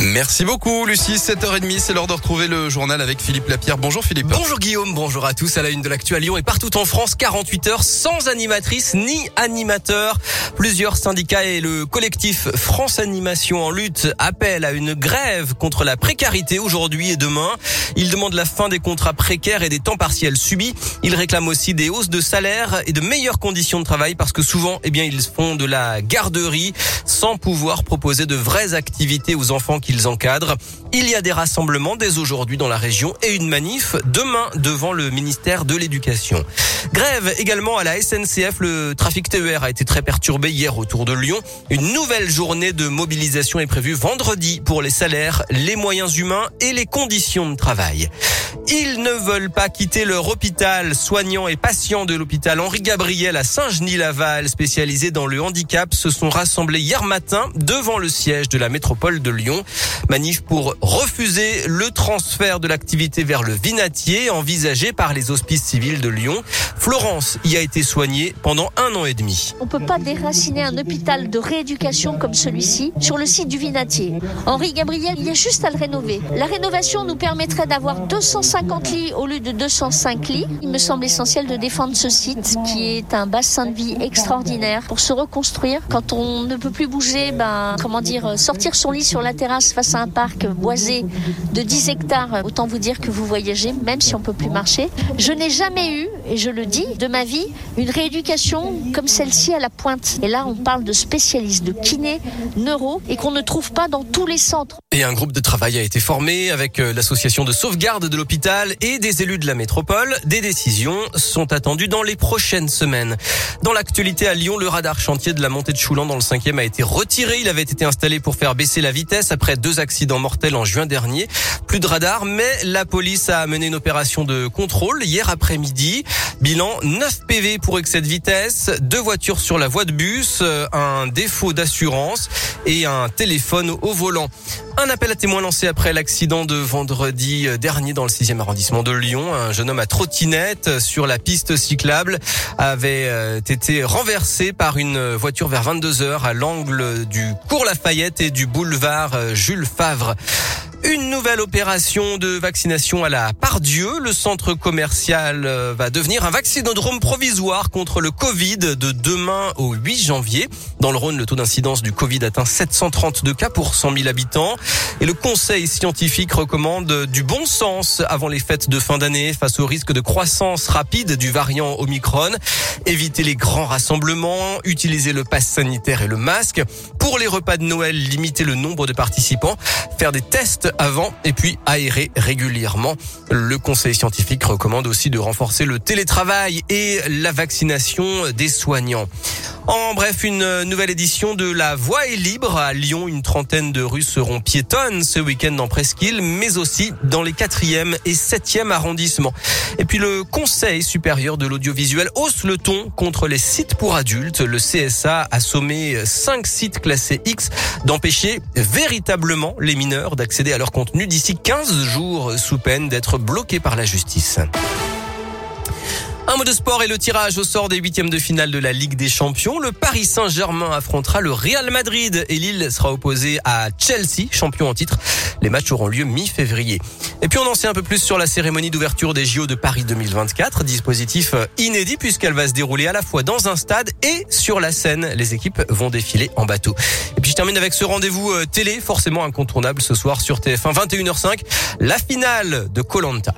Merci beaucoup Lucie, 7h30, c'est l'heure de retrouver le journal avec Philippe Lapierre. Bonjour Philippe. Bonjour Guillaume, bonjour à tous. À la une de l'actu à Lyon et partout en France, 48 heures sans animatrice ni animateur. Plusieurs syndicats et le collectif France Animation en lutte appellent à une grève contre la précarité aujourd'hui et demain. Ils demandent la fin des contrats précaires et des temps partiels subis. Ils réclament aussi des hausses de salaire et de meilleures conditions de travail parce que souvent, eh bien, ils font de la garderie sans pouvoir proposer de vraies activités aux enfants qu'ils encadrent. Il y a des rassemblements dès aujourd'hui dans la région et une manif demain devant le ministère de l'Éducation. Grève également à la SNCF. Le trafic TER a été très perturbé hier autour de Lyon. Une nouvelle journée de mobilisation est prévue vendredi pour les salaires, les moyens humains et les conditions de travail. Ils ne veulent pas quitter leur hôpital. Soignants et patients de l'hôpital Henri Gabriel à Saint-Genis-Laval, spécialisés dans le handicap, se sont rassemblés hier matin devant le siège de la métropole de Lyon. Manif pour refuser le transfert de l'activité vers le Vinatier envisagé par les hospices civils de Lyon. Florence y a été soignée pendant un an et demi. On peut pas déraciner un hôpital de rééducation comme celui-ci sur le site du Vinatier. Henri Gabriel, il y a juste à le rénover. La rénovation nous permettrait d'avoir 250 lits au lieu de 205 lits. Il me semble essentiel de défendre ce site qui est un bassin de vie extraordinaire pour se reconstruire. Quand on ne peut plus bouger, ben, comment dire, sortir son lit sur la terrasse face à un parc boisé de 10 hectares, autant vous dire que vous voyagez même si on peut plus marcher. Je n'ai jamais eu, et je le dis, de ma vie, une rééducation comme celle-ci à la pointe. Et là, on parle de spécialistes, de kinés, neuro, et qu'on ne trouve pas dans tous les centres. Et un groupe de travail a été formé avec euh, l'association de sauvegarde de l'hôpital et des élus de la métropole. Des décisions sont attendues dans les prochaines semaines. Dans l'actualité à Lyon, le radar chantier de la montée de Choulan dans le 5e a été retiré. Il avait été installé pour faire baisser la vitesse après deux accidents mortels en juin dernier. Plus de radar, mais la police a mené une opération de contrôle hier après-midi. Bilan 9 PV pour excès de vitesse, deux voitures sur la voie de bus, euh, un défaut d'assurance et un téléphone au volant. Un appel à témoins lancé après l'accident de vendredi dernier dans le 6e arrondissement de Lyon. Un jeune homme à trottinette sur la piste cyclable avait euh, été renversé par une voiture vers 22 heures à l'angle du cours Lafayette et du boulevard euh, Jules Favre. Une nouvelle opération de vaccination à la Pardieu. Le centre commercial euh, va devenir un vaccinodrome provisoire contre le Covid de demain au 8 janvier. Dans le Rhône, le taux d'incidence du Covid atteint 732 cas pour 100 000 habitants. Et le conseil scientifique recommande du bon sens avant les fêtes de fin d'année face au risque de croissance rapide du variant Omicron. Éviter les grands rassemblements, utiliser le pass sanitaire et le masque. Pour les repas de Noël, limiter le nombre de participants, faire des tests avant et puis aérer régulièrement. Le conseil scientifique recommande aussi de renforcer le télétravail et la vaccination des soignants. En bref, une nouvelle édition de La Voie est libre à Lyon. Une trentaine de rues seront piétonnes ce week-end dans Presqu'île, mais aussi dans les 4e et 7e arrondissements. Et puis le Conseil supérieur de l'audiovisuel hausse le ton contre les sites pour adultes. Le CSA a sommé cinq sites classés X d'empêcher véritablement les mineurs d'accéder à leur contenu d'ici 15 jours sous peine d'être bloqués par la justice. Un mot de sport et le tirage au sort des huitièmes de finale de la Ligue des Champions. Le Paris Saint-Germain affrontera le Real Madrid et Lille sera opposé à Chelsea, champion en titre. Les matchs auront lieu mi-février. Et puis on en sait un peu plus sur la cérémonie d'ouverture des JO de Paris 2024. Dispositif inédit puisqu'elle va se dérouler à la fois dans un stade et sur la scène. Les équipes vont défiler en bateau. Et puis je termine avec ce rendez-vous euh, télé, forcément incontournable ce soir sur TF1 21h05. La finale de Colanta.